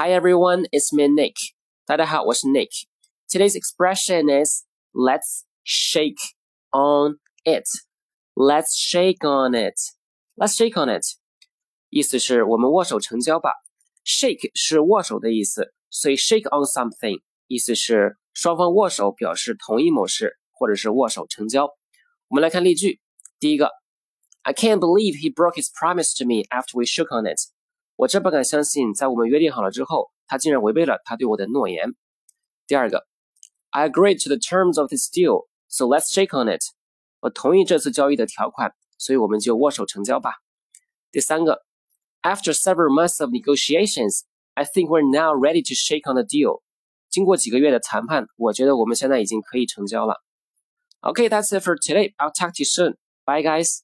Hi everyone, it's me Nick. 大家好，我是 Nick. Today's expression is let's shake on it. Let's shake on it. Let's shake on it. 意思是我们握手成交吧。Shake 是握手的意思，所以 shake on something 意思是双方握手表示同意某事，或者是握手成交。我们来看例句，第一个，I can't believe he broke his promise to me after we shook on it。 我真不敢相信，在我们约定好了之后，他竟然违背了他对我的诺言。第二个，I agreed to the terms of this deal, so let's shake on it。我同意这次交易的条款，所以我们就握手成交吧。第三个，After several months of negotiations, I think we're now ready to shake on the deal。经过几个月的谈判，我觉得我们现在已经可以成交了。Okay, that's it for today. I'll talk to you soon. Bye, guys.